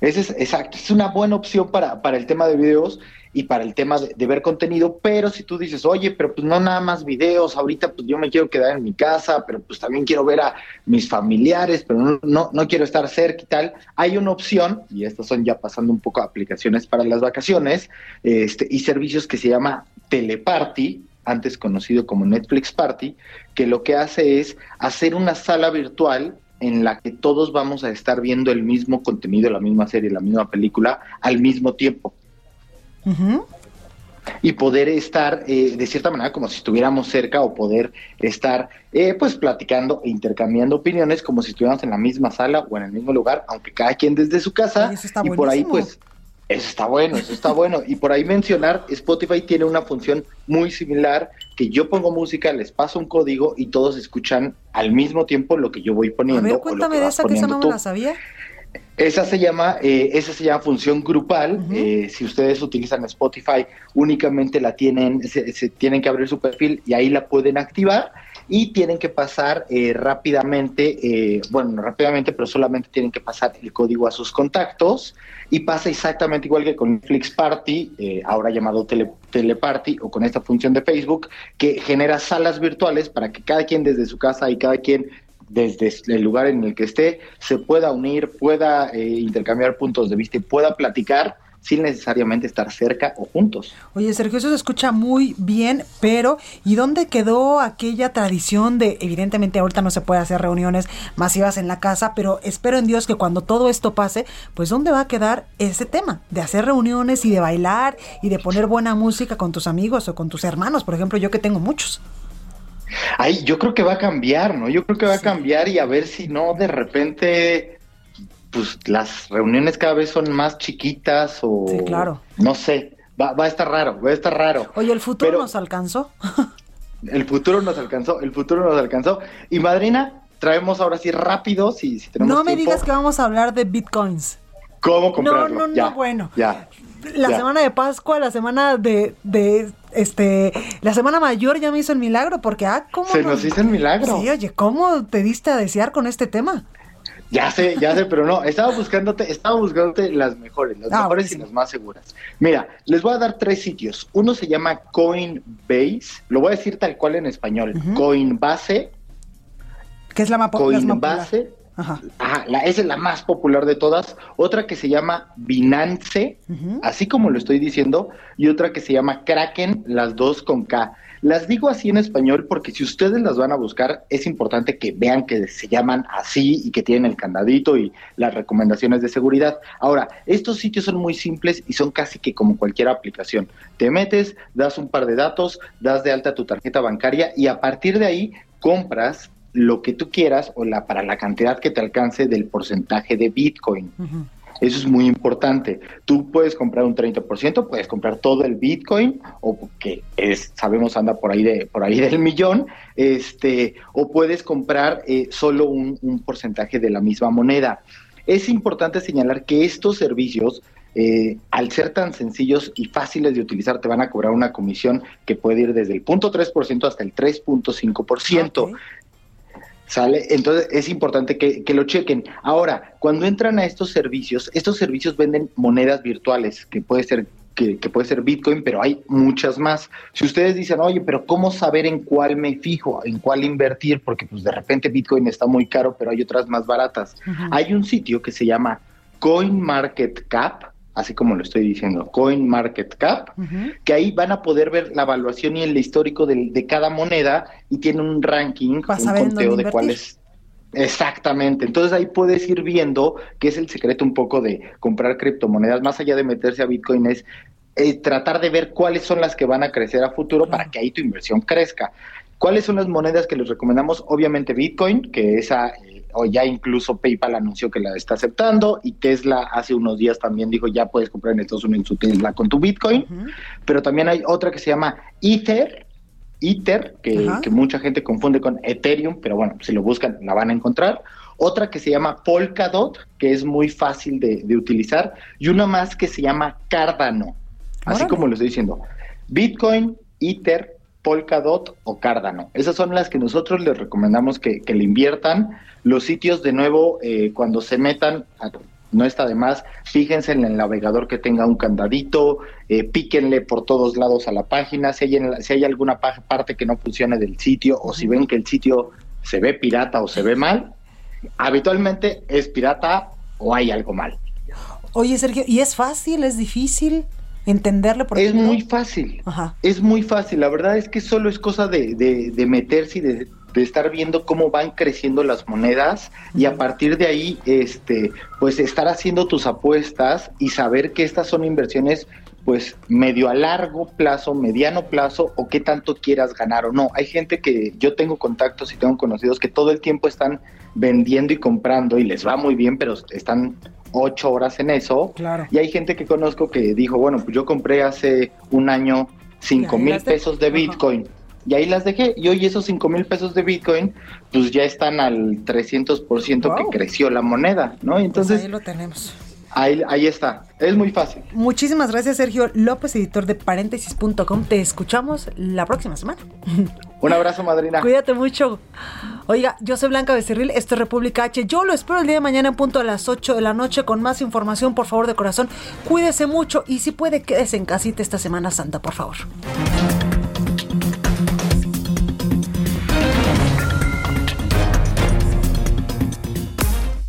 Speaker 16: Ese es exacto, es una buena opción para, para el tema de videos y para el tema de, ver contenido, pero si tú dices, oye, pero pues no nada más videos, ahorita pues yo me quiero quedar en mi casa, pero pues también quiero ver a mis familiares, pero no, no, quiero estar cerca y tal, hay una opción, y estas son ya pasando un poco aplicaciones para las vacaciones, este, y servicios que se llama Teleparty, antes conocido como Netflix Party, que lo que hace es hacer una sala virtual en la que todos vamos a estar viendo el mismo contenido, la misma serie, la misma película al mismo tiempo. Y poder estar eh, de cierta manera como si estuviéramos cerca o poder estar eh, pues platicando e intercambiando opiniones como si estuviéramos en la misma sala o en el mismo lugar, aunque cada quien desde su casa. y por ahí pues eso está bueno, eso está bueno. Y por ahí mencionar, Spotify tiene una función muy similar, que yo pongo música, les paso un código y todos escuchan al mismo tiempo lo que yo voy poniendo. A ver,
Speaker 3: cuéntame de esa que esa no me la sabía.
Speaker 16: Esa se llama, eh, esa se llama función grupal. Eh, si ustedes utilizan Spotify, únicamente la tienen, se, tienen que abrir su perfil y ahí la pueden activar y tienen que pasar eh, rápidamente, bueno, no rápidamente, pero solamente tienen que pasar el código a sus contactos y pasa exactamente igual que con Netflix Party, ahora llamado Tele, Teleparty o con esta función de Facebook que genera salas virtuales para que cada quien desde su casa y cada quien desde el lugar en el que esté, se pueda unir, pueda eh, intercambiar puntos de vista y pueda platicar sin necesariamente estar cerca o juntos.
Speaker 3: Oye, Sergio, eso se escucha muy bien, pero ¿y dónde quedó aquella tradición de, evidentemente ahorita no se puede hacer reuniones masivas en la casa, pero espero en Dios que cuando todo esto pase, pues ¿dónde va a quedar ese tema de hacer reuniones y de bailar y de poner buena música con tus amigos o con tus hermanos? Por ejemplo, yo que tengo muchos.
Speaker 16: Ay, yo creo que va a cambiar, ¿no? Yo creo que va a cambiar y a ver si no de repente, pues las reuniones cada vez son más chiquitas o...
Speaker 3: Sí, claro.
Speaker 16: No sé, va, va a estar raro, va a estar raro.
Speaker 3: Oye, ¿el futuro nos alcanzó?
Speaker 16: el futuro nos alcanzó, el futuro nos alcanzó. Y Madrina, traemos ahora sí rápido, si, si tenemos
Speaker 3: No me digas que vamos a hablar de bitcoins.
Speaker 16: ¿Cómo comprarlo?
Speaker 3: No, no, no, bueno.
Speaker 16: Ya.
Speaker 3: La semana de Pascua, la semana de, de este, la semana mayor ya me hizo el milagro, porque, ah, ¿cómo?
Speaker 16: Se nos hizo el milagro.
Speaker 3: Sí, oye, ¿cómo te diste a desear con este tema?
Speaker 16: Ya sé, ya sé, pero no, estaba buscándote, estaba buscándote las mejores, las ah, mejores y las más seguras. Mira, les voy a dar tres sitios. Uno se llama Coinbase, lo voy a decir tal cual en español, Coinbase.
Speaker 3: ¿Qué es la más
Speaker 16: Coinbase. Ajá. la, esa es la más popular de todas. Otra que se llama Binance, así como lo estoy diciendo, y otra que se llama Kraken, las dos con K. Las digo así en español porque si ustedes las van a buscar, es importante que vean que se llaman así y que tienen el candadito y las recomendaciones de seguridad. Ahora, estos sitios son muy simples y son casi que como cualquier aplicación. Te metes, das un par de datos, das de alta tu tarjeta bancaria y a partir de ahí compras lo que tú quieras o la para la cantidad que te alcance del porcentaje de Bitcoin. Eso es muy importante. Tú puedes comprar un 30%, puedes comprar todo el Bitcoin o que es sabemos anda por ahí de por ahí del millón, este o puedes comprar eh, solo un, un porcentaje de la misma moneda. Es importante señalar que estos servicios eh, al ser tan sencillos y fáciles de utilizar, te van a cobrar una comisión que puede ir desde el 0.3% hasta el 3.5%. ¿Sale? Entonces es importante que, lo chequen. Ahora, cuando entran a estos servicios, estos servicios venden monedas virtuales, que puede ser que, puede ser Bitcoin, pero hay muchas más. Si ustedes dicen, oye, pero ¿cómo saber en cuál me fijo, en cuál invertir? Porque pues de repente Bitcoin está muy caro, pero hay otras más baratas. Hay un sitio que se llama CoinMarketCap, así como lo estoy diciendo, CoinMarketCap, que ahí van a poder ver la evaluación y el histórico de, cada moneda y tiene un ranking, un conteo de cuáles. Exactamente, entonces ahí puedes ir viendo que es el secreto un poco de comprar criptomonedas, más allá de meterse a Bitcoin, es eh, tratar de ver cuáles son las que van a crecer a futuro para que ahí tu inversión crezca. ¿Cuáles son las monedas que les recomendamos? Obviamente Bitcoin, que esa, o ya incluso PayPal anunció que la está aceptando, y Tesla hace unos días también dijo ya puedes comprar en Estados Unidos tu Tesla con tu Bitcoin, pero también hay otra que se llama Ether, Ether, que, que, mucha gente confunde con Ethereum, pero bueno, si lo buscan la van a encontrar. Otra que se llama Polkadot, que es muy fácil de, de utilizar, y una más que se llama Cardano, así como lo estoy diciendo. Bitcoin, Ether, Polkadot o Cardano. Esas son las que nosotros les recomendamos que, le inviertan. Los sitios, de nuevo, eh, cuando se metan, no está de más, fíjense en el navegador que tenga un candadito, eh, píquenle por todos lados a la página, si hay, si hay alguna parte que no funcione del sitio o si ven que el sitio se ve pirata o se ve mal, habitualmente es pirata o hay algo mal.
Speaker 3: Oye, Sergio, ¿y es fácil? ¿Es difícil? Entenderlo. Por
Speaker 16: es muy fácil. Es muy fácil. La verdad es que solo es cosa de, de, meterse y de, estar viendo cómo van creciendo las monedas y a partir de ahí, este, pues estar haciendo tus apuestas y saber que estas son inversiones pues medio a largo plazo, mediano plazo o qué tanto quieras ganar o no. Hay gente que yo tengo contactos y tengo conocidos que todo el tiempo están vendiendo y comprando y les va muy bien, pero están ocho horas en eso. Claro. Y hay gente que conozco que dijo, bueno, pues yo compré hace un año cinco mil pesos de Bitcoin. Y ahí las dejé. Y hoy esos cinco mil pesos de Bitcoin, pues ya están al 300% que creció la moneda, ¿no?
Speaker 3: Pues
Speaker 16: entonces,
Speaker 3: ahí lo tenemos.
Speaker 16: Ahí, ahí está, es muy fácil.
Speaker 3: Muchísimas gracias Sergio López, editor de paréntesis.com. Te escuchamos la próxima semana.
Speaker 16: Un abrazo, madrina.
Speaker 3: Cuídate mucho. Oiga, yo soy Blanca Becerril, esto es República H. Yo lo espero el día de mañana en punto a las 8 de la noche con más información, por favor, de corazón. Cuídese mucho y si puede, quédese en casita esta Semana Santa, por favor.